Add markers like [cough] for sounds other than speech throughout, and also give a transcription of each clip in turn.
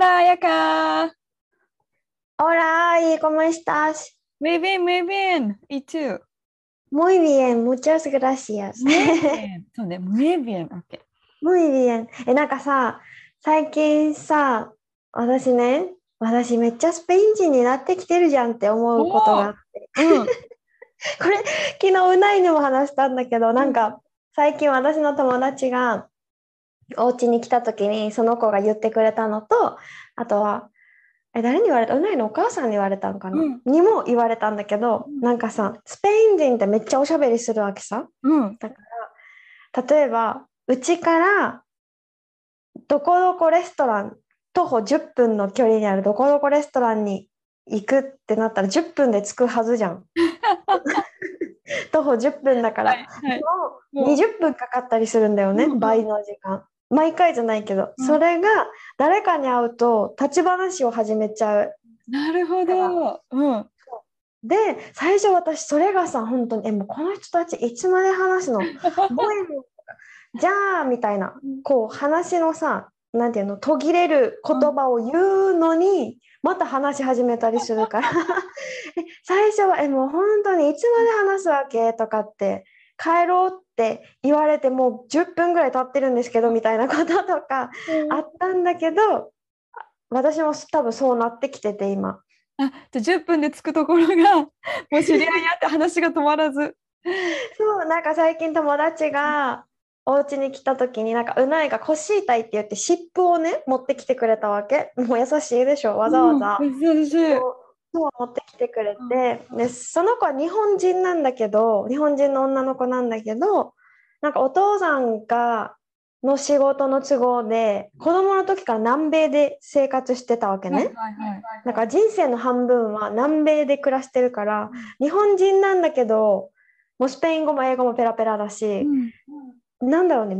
ラーやかーオラーイコモスタえなんかさ最近さ私ね私めっちゃスペイン人になってきてるじゃんって思うことがあって、これ昨日うないにも話したんだけどなんか、最近私の友達がお家に来た時にその子が言ってくれたのと、あとは、え、誰に言われた？うないのお母さんに言われたのかな、うんにも言われたんだけど、うんなんかさ、スペイン人ってめっちゃおしゃべりするわけさ。うん。例えば、うちからどこどこレストラン、徒歩10分の距離にあるどこどこレストランに行くってなったら10分で着くはずじゃん。[laughs] 徒歩10分だから。はいはい。もうもう20分かかったりするんだよね、うん倍の時間。毎回じゃないけど、うんそれが誰かに会うと立ち話を始めちゃう。なるほど。うん。で、最初私それがさ、本当に、え、もうこの人たちいつまで話す [laughs] の？じゃあ、みたいな、こう話のさ、なんていうの、途切れる言葉を言うのに、また話し始めたりするから、[laughs] え最初は、え、もう本当にいつまで話すわけ？とかって、帰ろうって言われてもう10分ぐらい経ってるんですけど、みたいなこととかあったんだけど、私も多分そうなってきてて、今。あ、じゃあ10分で着くところが、[laughs] もう知り合いに会って話が止まらず。そう、なんか最近友達がお家に来た時に、なんかうないが腰痛いって言って湿布をね、持ってきてくれたわけ。もう優しいでしょ、わざわざ。うん優しい。そう持ってきてくれて、で、その子は日本人なんだけど、日本人の女の子なんだけど、なんかお父さんが、の仕事の都合で、子供の時から南米で生活してたわけね。はいはいか人生の半分は南米で暮らしてるから、日本人なんだけど、もうスペイン語も英語もペラペラだし、うんなんだろうね、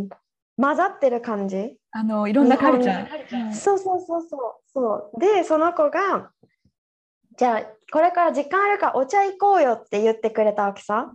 混ざってる感じ。あの、いろんなカルチャー。うんそうそうそうそうそう。で、その子が、じゃあ、これから時間あるからお茶行こうよって言ってくれたわけさ。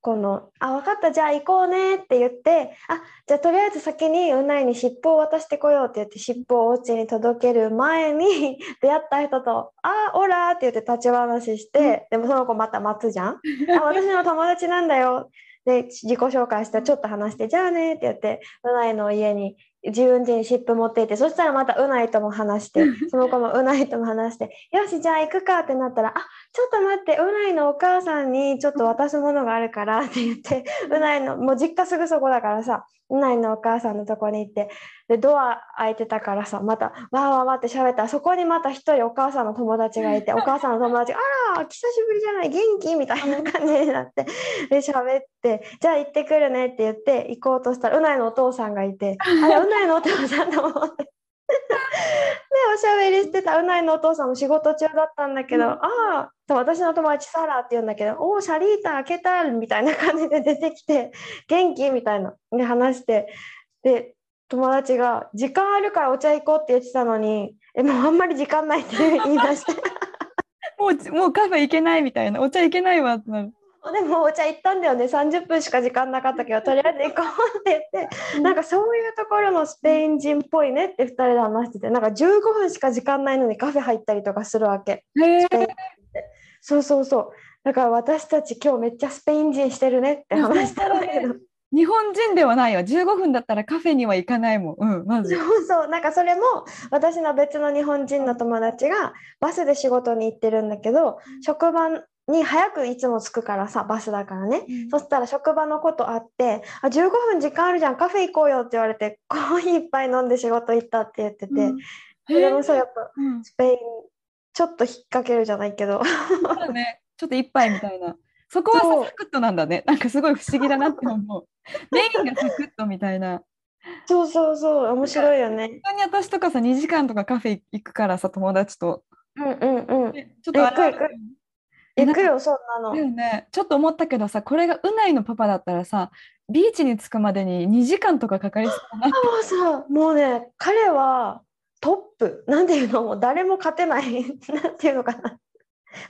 この、あ、分かった、じゃあ行こうねって言って、あ、じゃあとりあえず先にうないに尻尾を渡してこようって言って、尻尾をお家に届ける前に [laughs] 出会った人と、あ、オラーって言って立ち話して、でもその子また待つじゃん。[laughs] あ、私の友達なんだよ。で、自己紹介してちょっと話して、じゃあねって言って、うないの家に自分家に湿布持っていって、そしたらまたうないとも話して、[laughs] その子もうないとも話して、よし、じゃあ行くかってなったら、あ、ちょっと待って、うないのお母さんにちょっと渡すものがあるからって言って、うないの、もう実家すぐそこだからさ、うないのお母さんのとこに行って、で、ドア開いてたからさ、また、わーわーわーって喋ったら、そこにまた一人お母さんの友達がいて、[laughs] お母さんの友達が、あら、久しぶりじゃない、元気みたいな感じになって、[laughs] で、喋って、じゃあ行ってくるねって言って、行こうとしたら、うないのお父さんがいて、[laughs] あれ、うないのお父さんと思って。で、おしゃべりしてたうないのお父さんも仕事中だったんだけど、うんああ、私の友達サラって言うんだけど、おお、シャリータ、ケタルみたいな感じで出てきて、[laughs] 元気みたいな、で話して、で、友達が、時間あるからお茶行こうって言ってたのに、え、もうあんまり時間ないって言い出して、[laughs] もう、もうカフェ行けないみたいな。お茶行けないわってなる。でもお茶行ったんだよね、30分しか時間なかったけど、とりあえず行こうって言って、なんかそういうところもスペイン人っぽいねって2人で話してて、なんか15分しか時間ないのにカフェ入ったりとかするわけ。へえスペイン人ってそうそうそう。だから私たち今日めっちゃスペイン人してるねって話したんだけど、[laughs] 日本人ではないわ。15分だったらカフェには行かないもん。うん、まず。そうそう、なんかそれも私の別の日本人の友達がバスで仕事に行ってるんだけど、職場に早くいつも着くからさ、バスだからね。そしたら職場のことあって、あ、15分時間あるじゃん、カフェ行こうよって言われて、[laughs] コーヒーいっぱい飲んで仕事行ったって言ってて、うんでもそうやっぱうんスペイン、ちょっと引っ掛けるじゃないけど、そうだね。ちょっと一杯みたいな。そこはサクッとなんだね。なんかすごい不思議だなって思う。[laughs] メインがサクッとみたいな。そうそうそう面白いよね。本当に私とかさ2時間とかカフェ行くからさ友達と。うんうんうん。えちょっとあるある行くよそんなの。だ。よね、ちょっと思ったけどさこれがうないのパパだったらさビーチに着くまでに2時間とかかかりそうだな。もうさもうね彼はトップ。なんていうの？もう誰も勝てない。[laughs] なんていうのかな。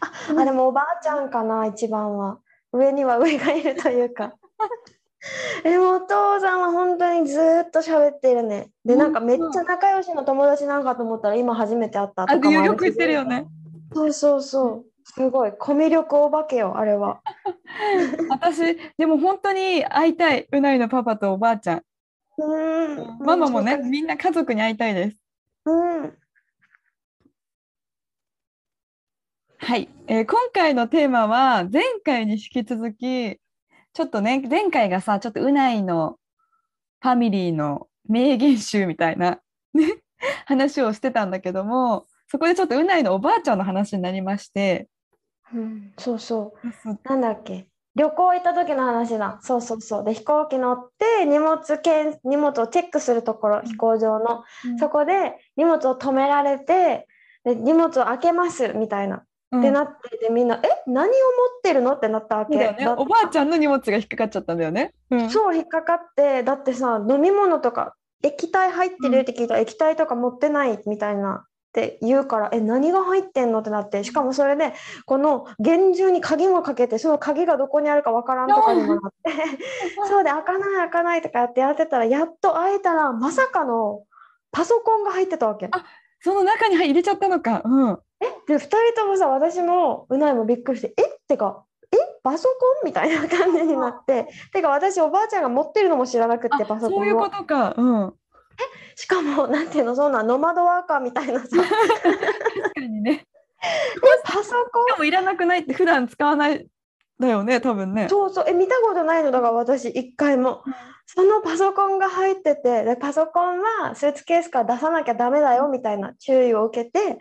ああでもおばあちゃんかな一番は。上には上がいるというか。[laughs] でもお父さんは本当にずーっと喋ってるね。でなんかめっちゃ仲良しの友達なんかと思ったら今初めて会ったあとかもあるよく言ってるよね。そうそうそうすごい。コミュ力お化けよあれは。[laughs] 私でも本当に会いたい。うないのパパとおばあちゃん。うん。ママもねみんな家族に会いたいです。うん。はい、えー今回のテーマは前回に引き続きちょっとね前回がさちょっとうないのファミリーの名言集みたいな、ね、話をしてたんだけどもそこでちょっとうないのおばあちゃんの話になりましてうんそうそうなんだっけ？旅行行った時の話だ。そうそうそう。で、飛行機乗って荷物検荷物をチェックするところ、飛行場の。そこで荷物を止められて、で荷物を開けますみたいな。うんってなってでみんな「え？何を持ってるの?」ってなったわけ。だよねおばあちゃんの荷物が引っかかっちゃったんだよね。うんそう引っかかってだってさ飲み物とか液体入ってるって聞いたら、液体とか持ってないみたいなって言うからえ何が入ってんのってなってしかもそれでこの厳重に鍵もかけてその鍵がどこにあるかわからんとかにもなって [laughs] そうで開かない開かないとかやってやってたらやっと開いたらまさかのパソコンが入ってたわけ。あその中に入れちゃったのか。うん。で2人ともさ私もうないもびっくりして「え？ってかえ？パソコン?」みたいな感じになっててか私おばあちゃんが持ってるのも知らなくってあパソコンをそういうことか。うん。しかもなんていうのそんなノマドワーカーみたいなさ。で確かにね。パソコン。でもいらなくないって普段使わないだよね多分ね。そうそう。え見たことないのだから私一回も。そのパソコンが入っててでパソコンはスーツケースから出さなきゃダメだよみたいな注意を受けて。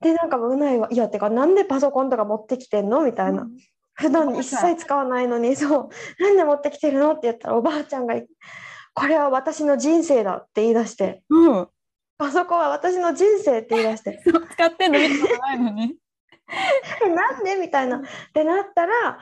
でなんかうないは「いやてかなんでパソコンとか持ってきてんの?」みたいな。普段一切使わないのにそう。なんで持ってきてるの？って言ったらおばあちゃんが「これは私の人生だ」って言い出してうん。うん。「パソコンは私の人生」って言い出して [laughs] 使ってんの見たことないのに。「えなんで?」みたいなってなったら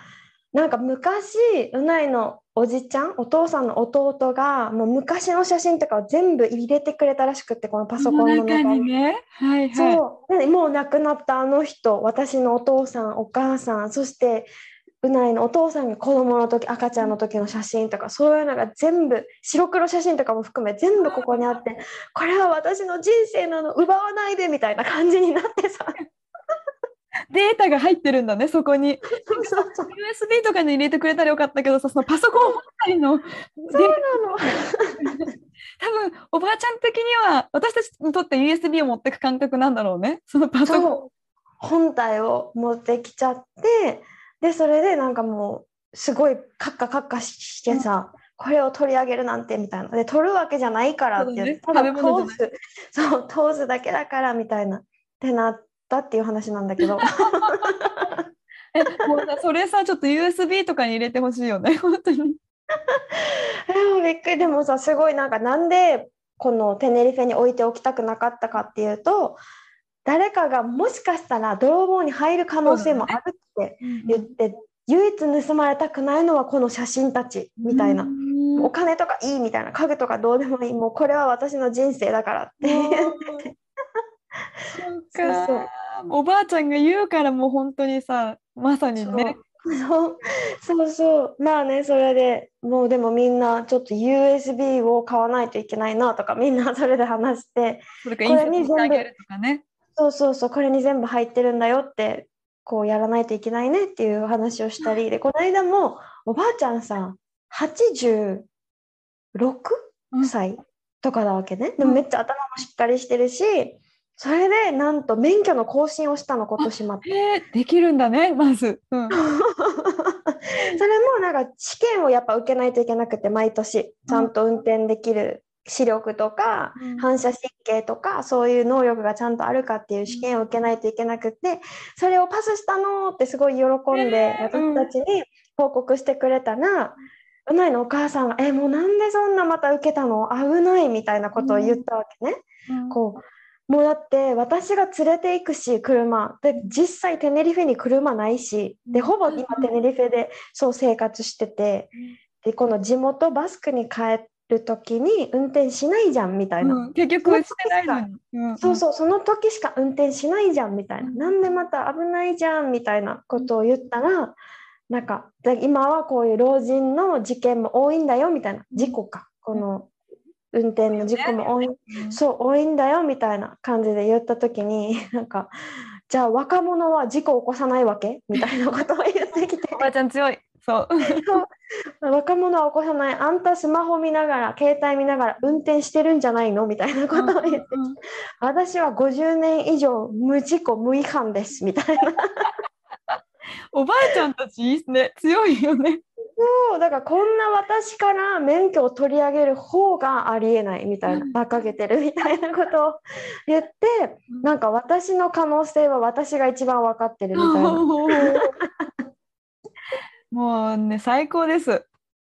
なんか昔うないのおじちゃんお父さんの弟がもう昔の写真とかを全部入れてくれたらしくってこのパソコンの中中にに。ね。はいはい。そうでもう亡くなったあの人私のお父さんお母さんそしてうないのお父さんが子供の時赤ちゃんの時の写真とかそういうのが全部白黒写真とかも含め全部ここにあって [laughs] これは私の人生なの奪わないでみたいな感じになってさ。データが入ってるんだねそこに。そうそうそう。USB とかに入れてくれたらよかったけどさそのパソコン本体の。そうなの。[laughs] 多分おばあちゃん的には私たちにとって USB を持ってく感覚なんだろうね。そのパソコン。本体を持ってきちゃってでそれでなんかもうすごいカッカカッカしてさ、これを取り上げるなんてみたいな。で取るわけじゃないからってね。ただ通す。そう通すだけだからみたいなってなったっていう話なんだけど。[laughs] えもうさそれさちょっと USB とかに入れてほしいよね [laughs] 本当に。[laughs] でもびっくり。でもさすごいなんかなんでこのテネリフェに置いておきたくなかったかっていうと誰かがもしかしたら泥棒に入る可能性もあるって言って、唯一盗まれたくないのはこの写真たちみたいな、うん。お金とかいいみたいな家具とかどうでもいい。もうこれは私の人生だからって。うん [laughs] そうそう。かおばあちゃんが言うからもう本当にさまさにね。そう。[laughs] そう。そうまあねそれでもうでもみんなちょっと USB を買わないといけないなとかみんなそれで話して。それか印刷してあげるとかね。そうそうそう。これに全部入ってるんだよってこうやらないといけないねっていう話をしたりでこの間もおばあちゃんさ86うん。歳とかなわけね。でもめっちゃ頭もしっかりしてるしそれでなんと免許の更新をしたの今年まで。えー、できるんだねまず。うん、[laughs] それもなんか試験をやっぱ受けないといけなくて毎年ちゃんと運転できる視力とかうん。反射神経とかそういう能力がちゃんとあるかっていう試験を受けないといけなくてそれをパスしたのってすごい喜んで私たちに報告してくれたらうないのお母さんが「えもうなんでそんなまた受けたの？危ない」みたいなことを言ったわけね。うん。こうもうだって私が連れて行くし車。で実際テネリフェに車ないし。でほぼ今テネリフェでそう生活してて。でこの地元バスクに帰る時に運転しないじゃんみたいな、うん。結局してないのに。うんそうそうその時しか運転しないじゃんみたいな、うん。なんでまた危ないじゃんみたいなことを言ったらなんかで今はこういう老人の事件も多いんだよみたいな。事故か。この運転の事故も多い。うん。そう多いんだよみたいな感じで言った時に [laughs] なんかじゃあ若者は事故を起こさないわけ？みたいなことを言ってきて。おばあちゃん強い。そう。若者は起こさない。あんたスマホ見ながら携帯見ながら運転してるんじゃないの？みたいなことを言ってうん私は50年以上無事故無違反です。みたいな。おばあちゃんたちいいっすね。強いよね。そう。だからこんな私から免許を取り上げる方がありえない。みたいな。馬鹿げてるみたいなことを言ってなんか私の可能性は私が一番分かってるみたいなもうね、最高です。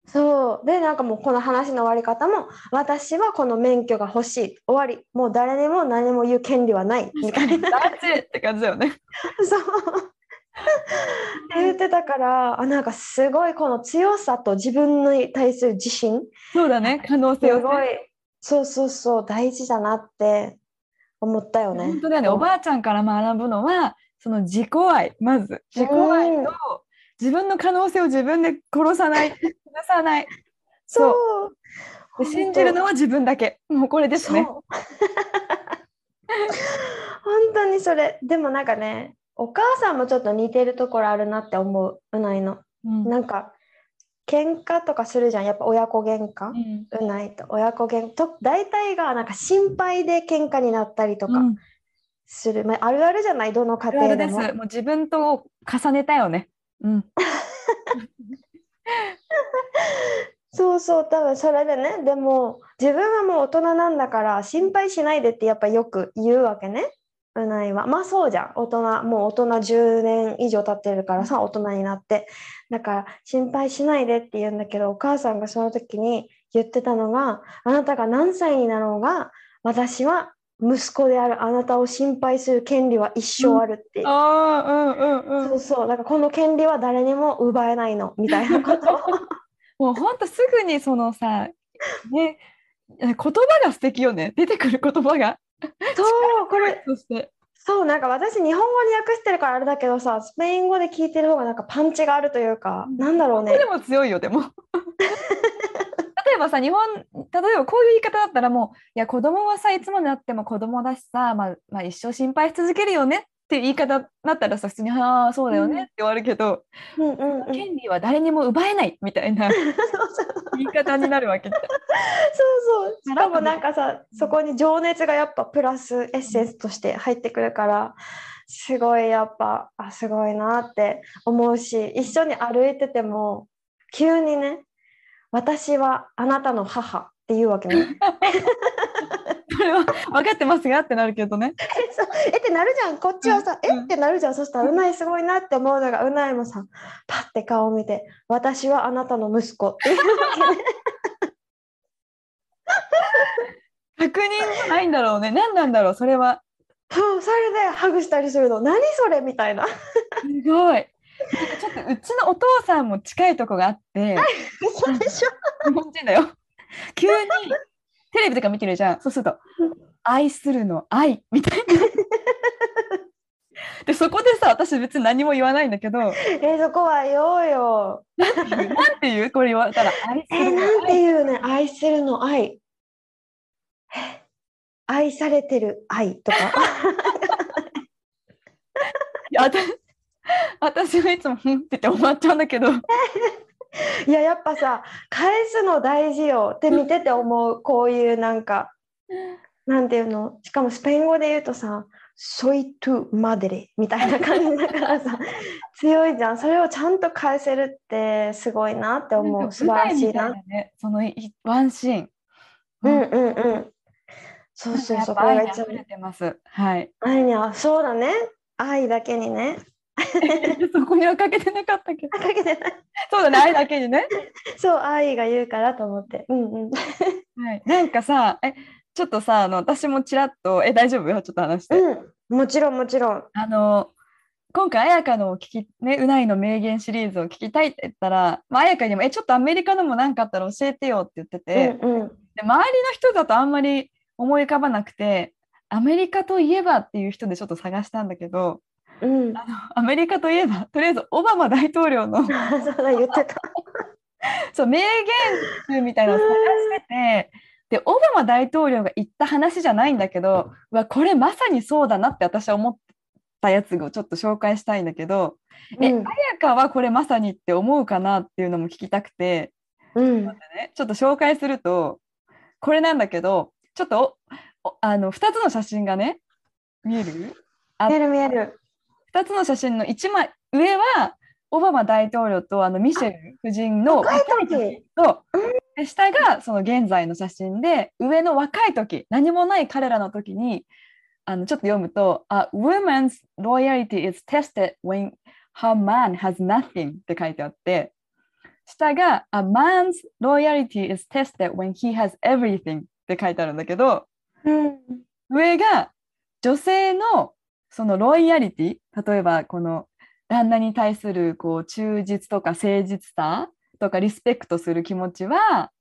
そう。でなんかもうこの話の終わり方も私はこの免許が欲しい。終わり。もう誰にも何も言う権利はない。みたいなって感じだよね。[laughs] そう。って言ってたからあなんかすごいこの強さと自分に対する自信。そうだね、可能性をね。すごい。そうそうそう。大事だなって思ったよね。本当だよね、おばあちゃんから学ぶのは、その自己愛、まず自己愛うん。と自分の可能性を自分で殺さない、[laughs] 殺さない。そう。信じるのは自分だけ。もうこれですね。本当にそれ。でもなんかねお母さんもちょっと似てるところあるなって思う。うないの。うん。なんか喧嘩とかするじゃん。やっぱ親子喧嘩？うん。うないと。親子喧嘩？と大体がなんか心配で喧嘩になったりとかうん。する、まあ、あるあるじゃない？どの家あるあ庭でもるです。もう自分と重ねたよね。うん。[laughs] そうそう多分それでねでも自分はもう大人なんだから心配しないでってやっぱよく言うわけね。うないは。まあそうじゃん。大人もう大人10年以上経ってるからさ大人になって。だから心配しないでって言うんだけどお母さんがその時に言ってたのがあなたが何歳になろうが私は息子であるあなたを心配する権利は一生あるっていう、ああ、うんうんうん。そうそうだからこの権利は誰にも奪えないのみたいなことを [laughs] もうほんとすぐにそのさ、ね、言葉が素敵よね。出てくる言葉が。そうこれそして。そうなんか私日本語に訳してるからあれだけどさスペイン語で聞いてる方がなんかパンチがあるというか、なんだろうねでも強いよ、でも。[laughs] 例えばさ、日本、例えばこういう言い方だったらもう、いや、子供はさ、いつまでなっても子供だしさ、まあ、まあ、一生心配し続けるよねっていう言い方だったらさ、普通に、ああ、そうだよねって言われるけど、うんうんうん。権利は誰にも奪えないみたいな [laughs] 言い方になるわけ。そうそう。しかもなんかさそこに情熱がやっぱプラスエッセンスとして入ってくるからすごいやっぱあすごいなって思うし一緒に歩いてても急にね「私はあなたの母」って言うわけね。[laughs] それは分かってますがってなるけどね。[laughs] そうえってなるじゃんこっちはさ、うんえってなるじゃんそしたらうないすごいなって思うのがうないもさパッて顔を見て「私はあなたの息子」っていうわけね。確認じゃないんだろうね。何なんだろう、それは。そうそれでハグしたりするの何それみたいな。すごい。うちのお父さんも近いとこがあって、嘘でしょ日本人だよ。急にテレビとか見てるじゃん。[laughs] そうするとうん、愛するの愛みたいな。で、そこでさ、私別に何も言わないんだけど、えそこは言おうよ。なんていう？これ言われたら、愛すえるのなんて愛。いうね？愛するの愛。え愛されてる愛とか。[laughs] いや私 [laughs] 私はいつも、ふんってて終わっちゃうんだけど、[laughs] いややっぱさ返すの大事よって見てて思うこういうなんかなんていうの？しかもスペイン語で言うとさ「ソイトゥマデレ」みたいな感じだからさ [laughs] 強いじゃんそれをちゃんと返せるってすごいなって思う素晴らしいな。いね、そのいワンシーン。うんうんうん。そうそうそうこれが一番溢れてます。はい。愛にはそうだね愛だけにね [laughs] そこにはかけてなかったけど。かけてない。そうだね、愛だけにね。[laughs] そう、愛が言うからと思って。うんうん。はい、なんかさ、え、ちょっとさ、あの私もちらっと、え、大丈夫？ちょっと話して。うん、もちろんもちろん。あの、今回、彩香の聞き、ね、うないの名言シリーズを聞きたいって言ったら、まあ、彩香にも、え、ちょっとアメリカのも何かあったら教えてよって言ってて、うんうん。で周りの人だとあんまり思い浮かばなくて、アメリカといえばっていう人でちょっと探したんだけど、うん、あのアメリカといえば、とりあえずオバマ大統領の。[laughs] そうだ言ってた。そう名言集みたいなのを探してて、で、オバマ大統領が言った話じゃないんだけど、うわ、これまさにそうだなって私は思ったやつをちょっと紹介したいんだけど、え、うん。彩香はこれまさにって思うかなっていうのも聞きたくて、うん、ね、ちょっと紹介すると、これなんだけど、ちょっとあの2つの写真がね、見える？あ見える見える。2つの写真の1枚上はオバマ大統領とあのミシェル夫人の若い時。とで下がその現在の写真で上の若い時何もない彼らの時にあのちょっと読むと「A woman's loyalty is tested when her man has nothing」って書いてあって下が「A man's loyalty is tested when he has everything」って書いてあるんだけどうん、上が女性のそのロイヤリティ例えばこの旦那に対するこう忠実とか誠実さとかリスペクトする気持ちは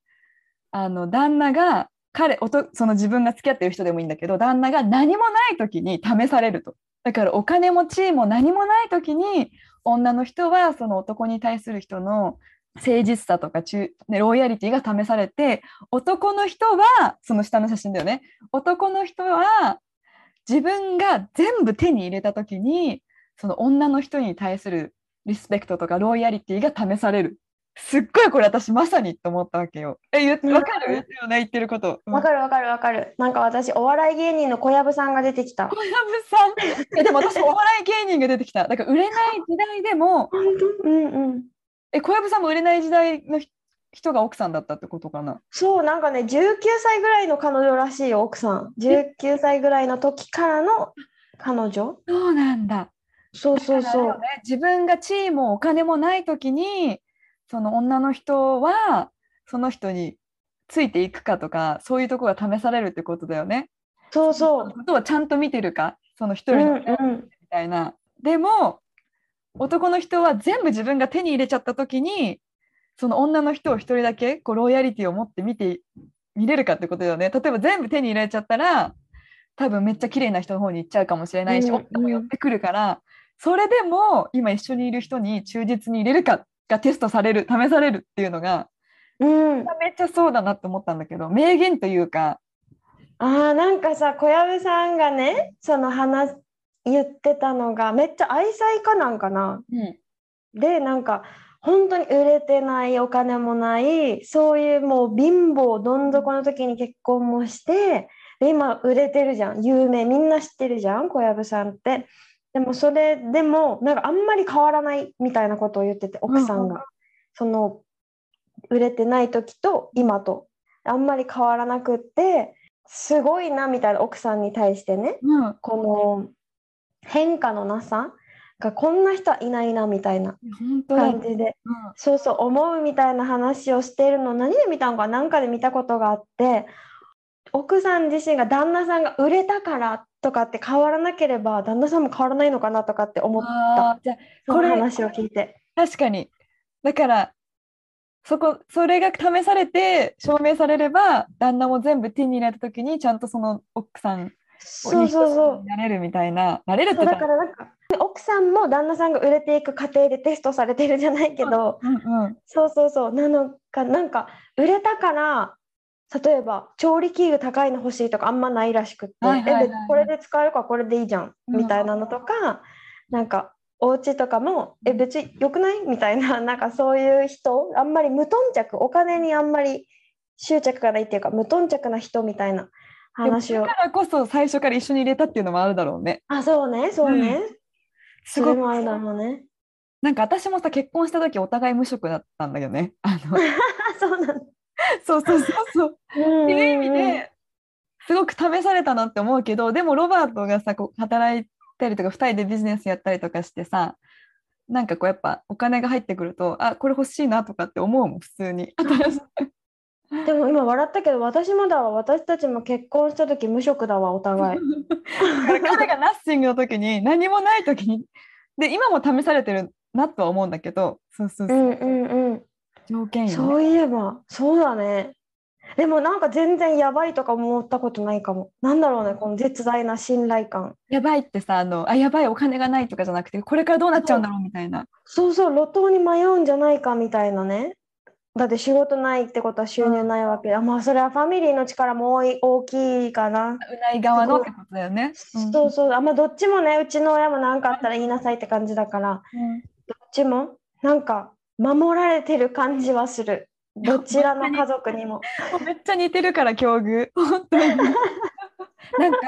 あの旦那が彼その自分が付き合ってる人でもいいんだけど旦那が何もない時に試されると。だからお金も地位も何もない時に女の人はその男に対する人の誠実さとか忠、ね、ロイヤリティが試されて男の人はその下の写真だよね。男の人は自分が全部手に入れた時にその女の人に対するリスペクトとかロイヤリティが試されるすっごいこれ私まさにって思ったわけよ。え言ってわかる？言ってること。わかるわかるわかる。なんか私、お笑い芸人の小籔さんが出てきた。小籔さん？えでも私お笑い芸人が出てきた。だから売れない時代でも本当？うんうん。え小籔さんも売れない時代のひ人が奥さんだったってことかな。そう、なんかね、19歳ぐらいの彼女らしいよ、奥さん。19歳ぐらいの時からの彼女そうなんだ。そうそうそう。ね、自分が地位もお金もない時にその女の人はその人についていくかとかそういうところが試されるってことだよね。そうそう。ことをちゃんと見てるか？その一うん人のうん。みたいな。でも男の人は全部自分が手に入れちゃった時にその女の人を一人だけこうロイヤリティを持って見て見れるかってことだよね。例えば全部手に入れちゃったら多分めっちゃ綺麗な人の方に行っちゃうかもしれないし、うん夫も寄ってくるからそれでも今一緒にいる人に忠実に入れるかがテストされる試されるっていうのがうん。めっちゃそうだなって思ったんだけど名言というか、ああ、なんかさ、小籔さんがね、その話、言ってたのが、めっちゃ愛妻家なんかな。うんで、なんか、本当に売れてない、お金もない、そういうもう貧乏どん底の時に結婚もして、で、今売れてるじゃん。有名、みんな知ってるじゃん、小籔さんって。でもそれでも、なんかあんまり変わらないみたいなことを言ってて、奥さんうんが。その、売れてない時と今と、あんまり変わらなくって、すごいなみたいな奥さんに対してね、うん、この変化のなさがこんな人はいないなみたいな感じで、うんそうそう思うみたいな話をしているのを何で見たのか何かで見たことがあって奥さん自身が旦那さんが売れたからとかって変わらなければ旦那さんも変わらないのかなとかって思ったじゃこれの話を聞いて。確かに。だから、そこ、それが試されて証明されれば、旦那も全部手に入れたときに、ちゃんとその奥さんそうそうそう。になれるみたいな、なれるってだからなんか奥さんも旦那さんが売れていく過程でテストされてるじゃないけど、うんうん、そうそうそう。なのかなんか売れたから例えば調理器具高いの欲しいとかあんまないらしくって、はいはいはいはい。これで使えるからこれでいいじゃん、うんみたいなのとかなんかお家とかもえ別に良くない？みたいな [laughs] なんかそういう人あんまり無頓着お金にあんまり執着がないっていうか無頓着な人みたいな話を。だからこそ最初から一緒に入れたっていうのもあるだろうね。あそうね。そうね、すごくそれもあるだろうね。なんか私もさ結婚した時お互い無職だったんだけどね。あの [laughs] そうなそうそうそうそう。っていう意味ですごく試されたなって思うけどでもロバートがさこう働いたりとか2人でビジネスやったりとかしてさなんかこうやっぱお金が入ってくるとあこれ欲しいなとかって思うもん普通にでも今笑ったけど私もだわ。私たちも結婚した時無職だわお互い。[laughs] 彼がナッシングの時に何もない時に。で今も試されてるなとは思うんだけどそうそうそう、うんうんうん。条件よ、ね、そういえばそうだね。でもなんか全然やばいとか思ったことないかも。なんだろうねこの絶大な信頼感。やばいってさあのあやばいお金がないとかじゃなくてこれからどうなっちゃうんだろうみたいな。そうそう路頭に迷うんじゃないかみたいなねだって仕事ないってことは収入ないわけで、あまあそれはファミリーの力も多い大きいかな、うない側のってことだよね、うん。そうそう。あまあどっちもねうちの親も何かあったら言いなさいって感じだから。うん。どっちもなんか守られてる感じはする。どちらの家族にも。[laughs] めっちゃ似てるから境遇。本当に。[laughs] なんか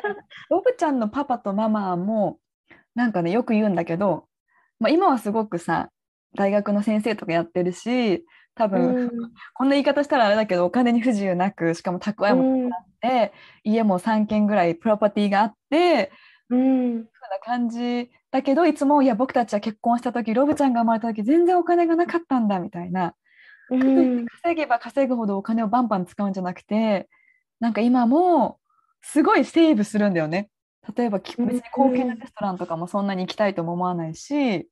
ロブちゃんのパパとママもなんかねよく言うんだけど、まあ、今はすごくさ大学の先生とかやってるし多う分、ん。こんな言い方したらあれだけどお金に不自由なくしかも蓄えもうん。あって、家も3軒ぐらいプロパティがあってうん。ふうな感じだけどいつもいや僕たちは結婚した時ロブちゃんが生まれた時全然お金がなかったんだみたいな。うん。稼げば稼ぐほどお金をバンバン使うんじゃなくてなんか今もすごいセーブするんだよね。例えば別に高級なレストランとかもそんなに行きたいとも思わないし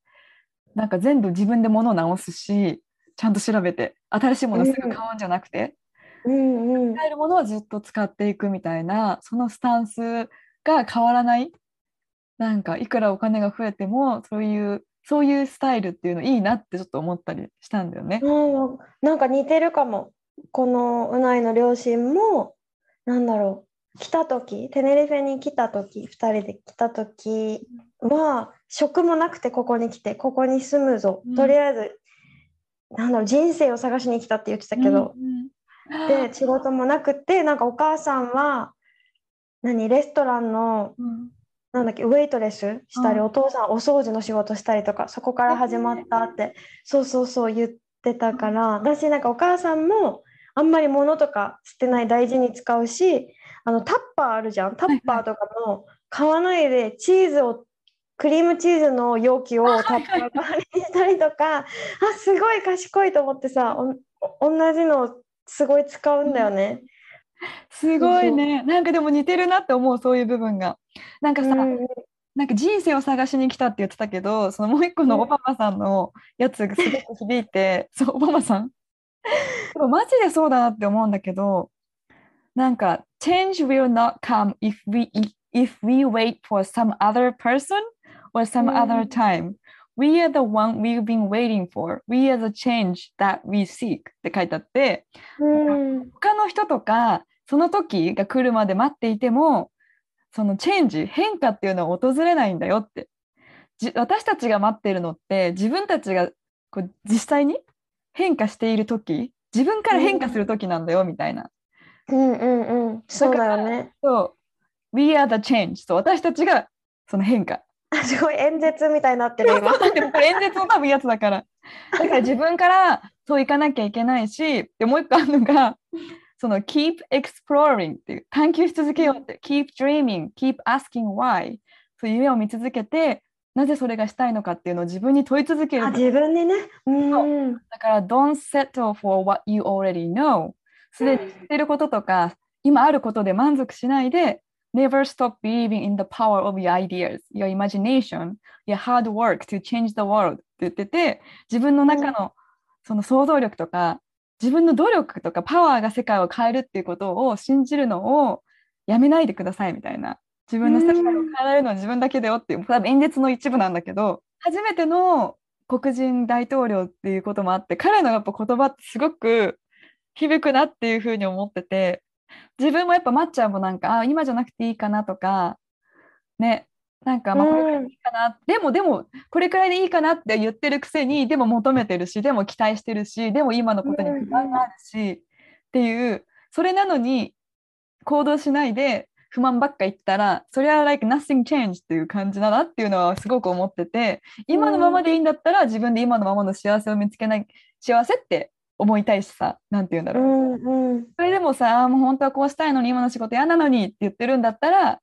なんか全部自分で物を直すしちゃんと調べて新しいものすぐ買うんじゃなくて、うんうん使えるものはずっと使っていくみたいなそのスタンスが変わらないなんかいくらお金が増えてもそういうそういうスタイルっていうのいいなってちょっと思ったりしたんだよね。うんなんか似てるかも。このうないの両親も、なんだろう、来た時テネリフェに来た時2人で来た時は、職もなくてここに来て、ここに住むぞ。うんとりあえず、なんだろう、人生を探しに来たって言ってたけど、うんで、仕事もなくて、なんかお母さんは、何、レストランの、うん。なんだっけ、ウェイトレスしたり、うん。お父さんお掃除の仕事したりとか、そこから始まったって、そうそうそう言ってたから、私なんかお母さんもあんまり物とか捨てない大事に使うし、あのタッパーあるじゃん、タッパーとかも買わないでチーズを、クリームチーズの容器をタッパー代わりにしたりとか、あ、すごい賢いと思ってさ、お同じのをすごい使うんだよね。すごいね。なんかでも似てるなって思う、そういう部分が。なんかさ、うんなんか人生を探しに来たって言ってたけど、そのもう一個のオバマさんのやつがすごく響いて、[laughs] そう、オバマさん？でもマジでそうだなって思うんだけど、なんか、change will not come if we, if we wait for some other person? Or some うん other time. We are the one we've been waiting for. We are the change that we seek って書いてあって、うん他の人とかその時が来るまで待っていてもそのチェンジ変化っていうのは訪れないんだよって。じ私たちが待っているのって自分たちがこう実際に変化している時自分から変化する時なんだよみたいな、うんうんうん、そうだよね。そう。We are the change そう私たちがその変化。あすごい演説みたいになってる今。でもこれ演説の多分やつだから。だから自分からそういかなきゃいけないし、でもう一個あるのが、その keep exploring っていう探求し続けようって、keep dreaming, keep asking why そういう夢を見続けて、なぜそれがしたいのかっていうのを自分に問い続ける。あ自分にね。うん。だから don't settle for what you already know すでに知ってることとか、今あることで満足しないで、never stop believing in the power of your ideas, your imagination, your hard work to change the world. って言ってて、自分の中のその想像力とか、自分の努力とかパワーが世界を変えるっていうことを信じるのをやめないでくださいみたいな。自分の世界を変えられるのは自分だけだよっていう、多分演説の一部なんだけど、初めての黒人大統領っていうこともあって、彼のやっぱ言葉ってすごく響くなっていうふうに思ってて、[laughs] 自分もやっぱまっちゃんもなんか、あ、今じゃなくていいかなとか、ね、なんかまあこれくらいでいいかな、でもでもこれくらいでいいかなって言ってるくせに、でも求めてるし、でも期待してるし、でも今のことに不満があるし、っていう、それなのに行動しないで不満ばっか言ったら、それは like nothing change っていう感じだなっていうのはすごく思ってて、今のままでいいんだったら自分で今のままの幸せを見つけない幸せって思いたいしさ、なんて言うんだうろう。んうん。それでもさ、もう本当はこうしたいのに今の仕事嫌なのにって言ってるんだったら、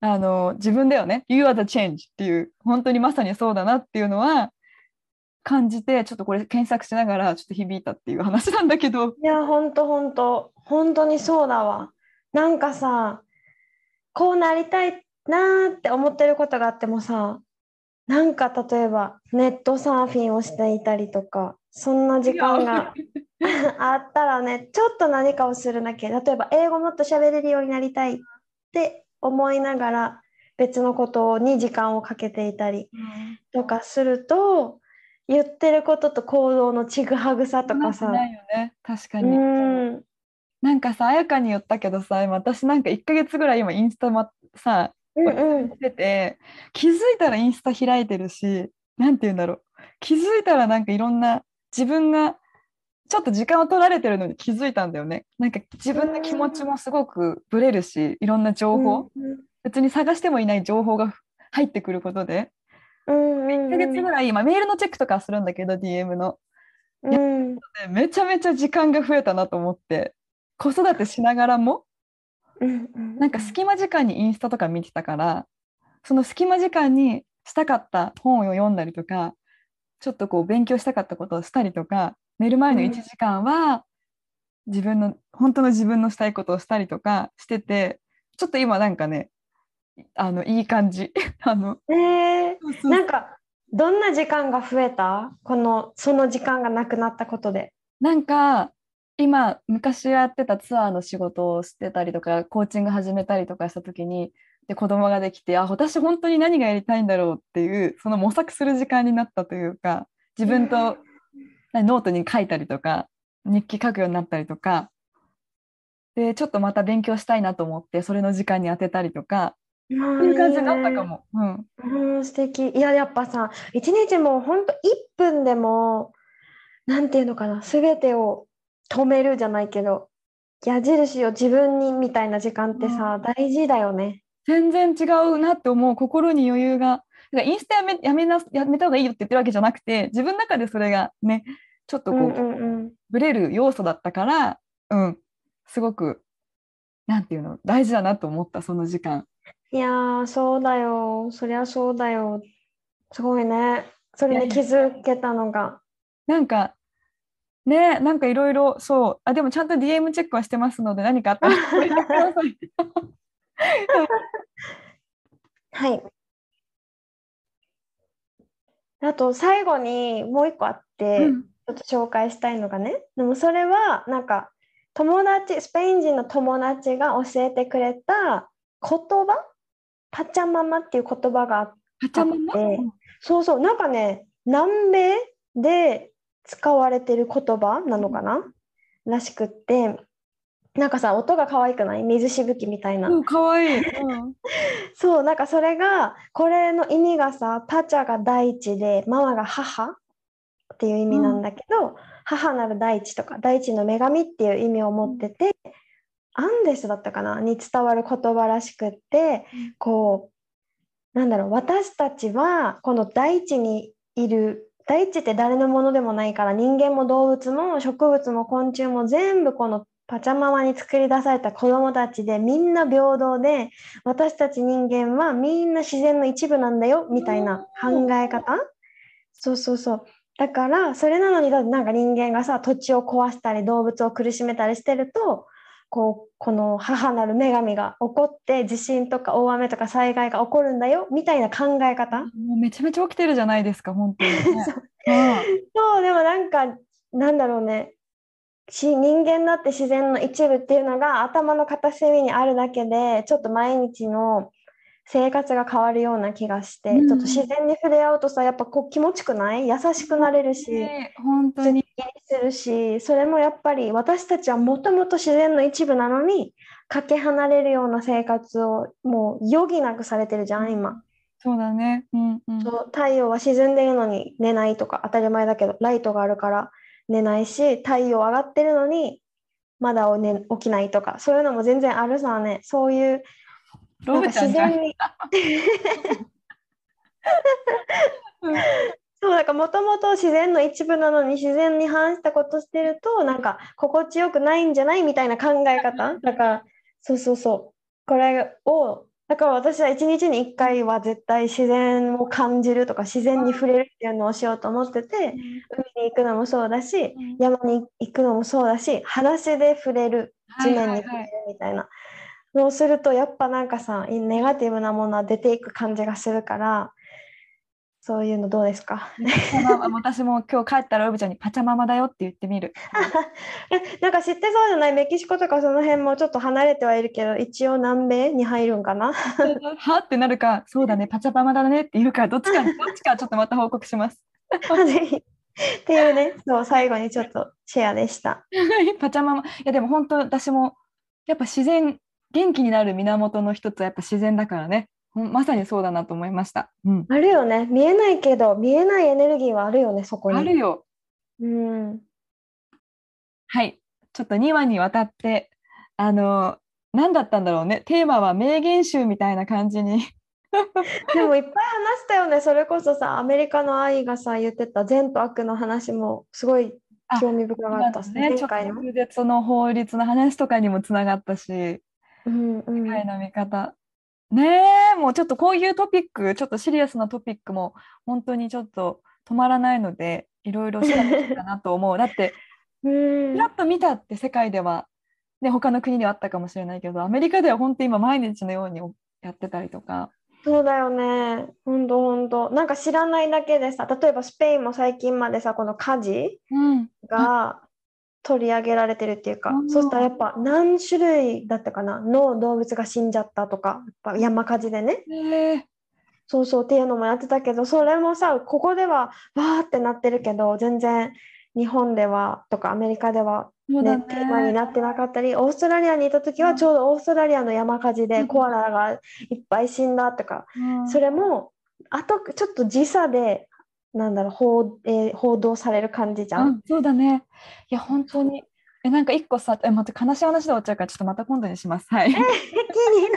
あの自分だよね。You are the change っていう、本当にまさにそうだなっていうのは、感じてちょっとこれ検索しながらちょっと響いたっていう話なんだけどいや、ほんとほんと、本当にそうだわ。なんかさ、こうなりたいなーって思ってることがあってもさ、なんか例えばネットサーフィンをしていたりとか、そんな時間が [laughs] あったらね、ちょっと何かをするだけ。例えば英語もっと喋れるようになりたいって思いながら別のことに時間をかけていたりとかすると、言ってることと行動のちぐはぐさとかさ、ないよね。確かうに、ん、なんかさ彩香に言ったけどさ今私なんか1ヶ月ぐらい今インスタまさうんうん。してて気づいたらインスタ開いてるしなんて言うんだろう。気づいたらなんかいろんな自分がちょっと時間を取られてるのに気づいたんだよね。なんか自分の気持ちもすごくブレるしいろんな情報、別に探してもいない情報が入ってくることで。うんうん1ヶ月ぐらい今メールのチェックとかするんだけど DM の。うん。でめちゃめちゃ時間が増えたなと思って。子育てしながらもうんうんなんか隙間時間にインスタとか見てたからその隙間時間にしたかった本を読んだりとかちょっとこう勉強したかったことをしたりとか寝る前のうん。1時間は自分の本当の自分のしたいことをしたりとかしててちょっと今なんかねあのいい感じ。[laughs] あのえなんかどんな時間が増えた？このその時間がなくなったことで。なんか今昔やってたツアーの仕事をしてたりとかコーチング始めたりとかした時にで子供ができてあ私本当に何がやりたいんだろうっていうその模索する時間になったというか自分とノートに書いたりとか日記書くようになったりとかでちょっとまた勉強したいなと思ってそれの時間に当てたりとかいう感じになったかも。うん、うん、素敵。いや、やっぱさ、一日もうほんと1分でも、なんていうのかな、すべてを止めるじゃないけど、矢印を自分にみたいな時間ってさ、大事だよね。全然違うなって思う心に余裕が。だからインスタやめやめなやめた方がいいよって言ってるわけじゃなくて自分の中でそれがねちょっとこう、うんうんうん。ブレる要素だったから、うん、すごくなんていうの大事だなと思ったその時間。いやー、そうだよ。そりゃそうだよ。すごいね。それに気づけたのが。なんかねなんかいろいろそう。あでもちゃんと DM チェックはしてますので何かあったら。[laughs] [laughs] はい。あと最後にもう一個あって、うん。ちょっと紹介したいのがね、でもそれはなんか友達、スペイン人の友達が教えてくれた言葉、パチャママっていう言葉があって。そうそう、なんかね、南米で使われてる言葉なのかな、らしくって、なんかさ、音が可愛くない？水しぶきみたいな。うん、かわい。い。うん。[laughs] そう、なんかそれが、これの意味がさ、パチャが大地で、ママが母っていう意味なんだけど、母なる大地とか、大地の女神っていう意味を持ってて、アンデスだったかな？に伝わる言葉らしくって、こう、なんだろう、私たちは、この大地にいる、大地って誰のものでもないから、人間も動物も植物も昆虫も全部このパチャママに作り出された子供たちでみんな平等で私たち人間はみんな自然の一部なんだよみたいな考え方。そうそうそう。だからそれなのにだってなんか人間がさ土地を壊したり動物を苦しめたりしてるとこうこの母なる女神が起こって地震とか大雨とか災害が起こるんだよみたいな考え方？もうめちゃめちゃ起きてるじゃないですか、本当に、[laughs] ね。そう。あそうでもなんかなんだろうね。し人間だって自然の一部っていうのが頭の片隅にあるだけでちょっと毎日の生活が変わるような気がして、うんちょっと自然に触れ合うとさやっぱこう気持ちくない？優しくなれるし、ね本当にするしそれもやっぱり私たちはもともと自然の一部なのにかけ離れるような生活をもう余儀なくされてるじゃん今。そうだね。うんうん。そう太陽は沈んでるのに寝ないとか当たり前だけどライトがあるから寝ないし太陽上がってるのにまだお、ね、起きないとかそういうのも全然あるさねそういうロブちゃんが。自然にうん。そうだからもともと自然の一部なのに自然に反したことしてるとなんか心地よくないんじゃないみたいな考え方？だからそうそうそう。これをだから私は一日に一回は絶対自然を感じるとか自然に触れるっていうのをしようと思ってて、海に行くのもそうだし、うん。山に行くのもそうだし、裸足で触れる、地面に触れるみたいなのをすると、やっぱなんかさ、ネガティブなものは出ていく感じがするから、そういうのどうですか？まあ私も今日帰ったらうぶちゃんにパチャママだよって言ってみる。えなんか知ってそうじゃない？メキシコとかその辺もちょっと離れてはいるけど、一応南米に入るんかな？はってなるか、そうだね、パチャママだねって言うか、どっちか、[laughs] どっちかちょっとまた報告します。ぜひ。っていうね、そう、最後にちょっとシェアでした。パチャママ。いやでも本当私もやっぱ自然、元気になる源の一つはやっぱ自然だからね。まさにそうだなと思いました。うん。あるよね。見えないけど、見えないエネルギーはあるよね、そこに。あるよ。うん。はい。ちょっと2話にわたって、あの、何だったんだろうね。テーマは名言集みたいな感じに。[laughs] でもいっぱい話したよね。それこそさ、アメリカの愛がさ、言ってた善と悪の話もすごいあ興味深かったですね。ね、の法律の話とかにもつながったし、うんうん世界の見方。ねえ、もうちょっとこういうトピック、ちょっとシリアスなトピックも本当にちょっと止まらないので、いろいろ調べてきたなと思う。[laughs] だって、うんちらっと見たって世界では、ね、他の国ではあったかもしれないけど、アメリカでは本当に今毎日のようにやってたりとか。そうだよね。ほんとほんと。なんか知らないだけでさ、例えばスペインも最近までさ、この火事うん。が取り上げられてるっていうか、うん。そしたらやっぱ何種類だったかな？の動物が死んじゃったとか、やっぱ山火事でね。ええそうそうっていうのもやってたけど、それもさ、ここではわーってなってるけど、全然日本ではとかアメリカではね、ねテーマになってなかったり、オーストラリアにいた時はちょうどオーストラリアの山火事でうん。コアラがいっぱい死んだとか、うん。それもあとちょっと時差でなんだろう報,、えー報道される感じじゃ。うんん、そうだね。いや、本当に。え、なんか一個さ、え、待って、悲しい話で終わっちゃうから、ちょっとまた今度にします。はい。気に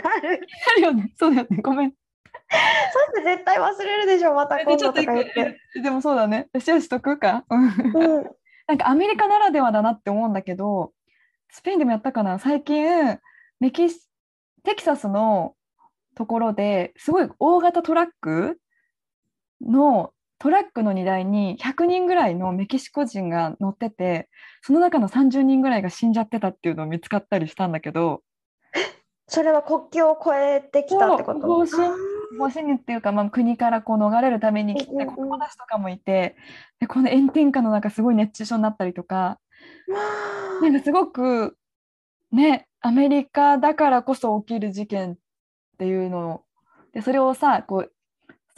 なる。あるよね。そうだよね。ごめん。そして絶対忘れるでしょ、また今でちょっと度とか言って。えでもそうだね。シェアしとくか。うんうん、なんかアメリカならではだなって思うんだけど、スペインでもやったかな。最近、メキシ、テキサスのところですごい大型トラックのトラックの荷台に100人ぐらいのメキシコ人が乗ってて、その中の30人ぐらいが死んじゃってたっていうのを見つかったりしたんだけど、それは国境を越えてきたってこと？方針方針っていうか、まあ、国からこう逃れるために来て子供たちとかもいてでこの炎天下の中すごい熱中症になったりとか。わなんかすごくねアメリカだからこそ起きる事件っていうのをでそれをさこう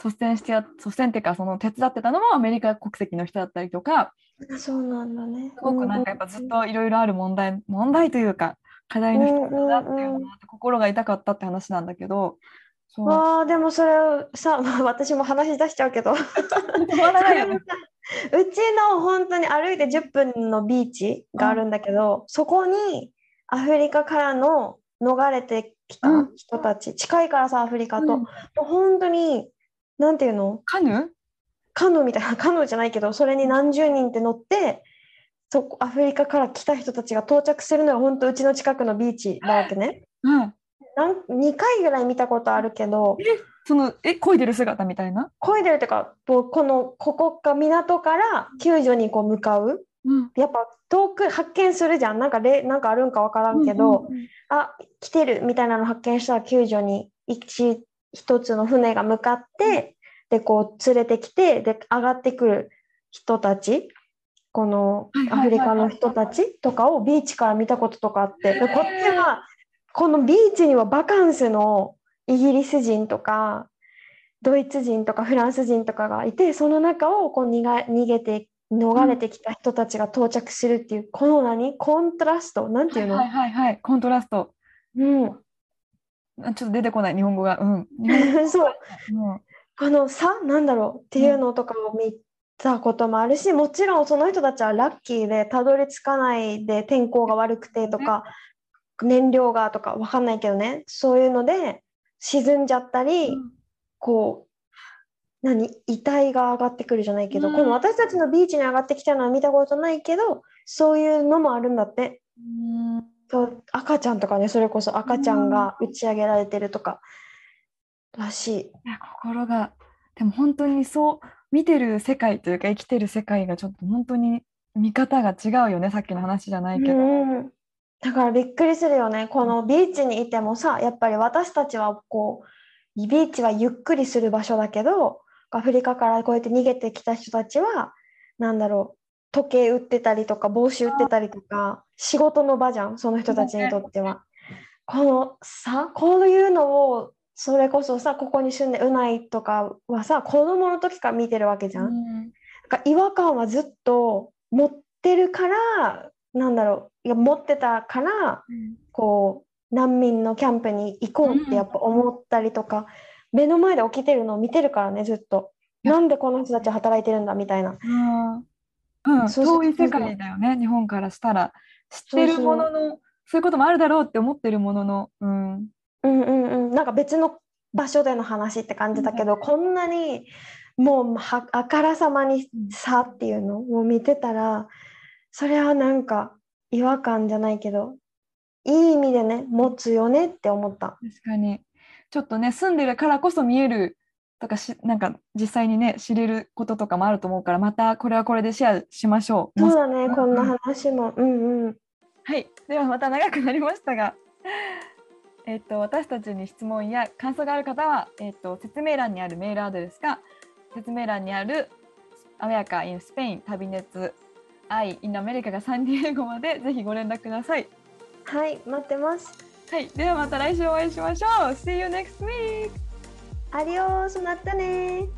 率先してや率先っていうかその手伝ってたのもアメリカ国籍の人だったりとかあそうなんだね。すごくなんかやっぱずっといろいろある問題問題というか課題の一つだっていうのが心が痛かったって話なんだけどそう。わあでもそれさ、ま [laughs] あ私も話し出しちゃうけど。[laughs] うちの本当に歩いて10分のビーチがあるんだけど、そこにアフリカからの逃れてきたうん。人たち、近いからさアフリカと、うん。もう本当になんていうの？カヌカヌーみたいな [laughs] カヌーじゃないけどそれに何十人って乗ってそこアフリカから来た人たちが到着するのが本当うちの近くのビーチなわけね。うん、なん2回ぐらい見たことあるけどそのえ漕いでる姿みたいな？漕いでるっていうかこのここか港から救助にこう向かう。うん、やっぱ遠く発見するじゃん。なんかれなんかあるんか分からんけど、うんうんあ来てるみたいなの発見したら救助に一一つの船が向かって、でこう連れてきてで上がってくる人たちこのアフリカの人たちとかをビーチから見たこととかあってでこっちはこのビーチにはバカンスのイギリス人とかドイツ人とかフランス人とかがいてその中をこう逃が逃げて逃れてきた人たちが到着するっていう、この何？コントラスト？なんていうの、はいはいはい、コントラスト。うん、あちょっと出てこない、日本語が。うん。[laughs] そう。うん。この差なんだろうっていうのとかを見たこともあるし、もちろんその人たちはラッキーでたどり着かないで天候が悪くてとか、燃料がとかわかんないけどね。そういうので沈んじゃったり、こう何遺体が上がってくるじゃないけど、うん。この私たちのビーチに上がってきたのは見たことないけどそういうのもあるんだって。うん赤ちゃんとかねそれこそ赤ちゃんが打ち上げられてるとか、らしい。いや心がでも本当にそう見てる世界というか生きてる世界がちょっと本当に見方が違うよねさっきの話じゃないけど。うんだからびっくりするよね。このビーチにいてもさ、やっぱり私たちはこう、ビーチはゆっくりする場所だけど、アフリカからこうやって逃げてきた人たちは、なんだろう、時計売ってたりとか、帽子売ってたりとか、仕事の場じゃん、その人たちにとっては。このさ、こういうのを、それこそさ、ここに住んでうないとかはさ、子供の時から見てるわけじゃん。うん。なんか違和感はずっと持ってるからなんだろういや持ってたからこう難民のキャンプに行こうってやっぱ思ったりとか、目の前で起きてるのを見てるからねずっと。なんでこの人たち働いてるんだみたいな。うん、うん、遠い世界だよね日本からしたら。知ってるもののそういうこともあるだろうって思ってるものの、うん、うんうんうん。なんか別の場所での話って感じだけど、こんなにもうはあからさまに差っていうのを見てたらそれはなんか違和感じゃないけどいい意味でね持つよねって思った。確かに。ちょっとね住んでるからこそ見えるとかしなんか実際にね知れることとかもあると思うからまたこれはこれでシェアしましょう。そうだね、うんこんな話も。うんうん。はい、ではまた長くなりましたが、[laughs] えっと私たちに質問や感想がある方は、えっと説明欄にあるメールアドレスか説明欄にあるアメリカ in スペイン旅熱愛 in アメリカがサンディエゴまでぜひご連絡ください。はい、待ってます。はい、ではまた来週お会いしましょう。See you next week! アディオース、またね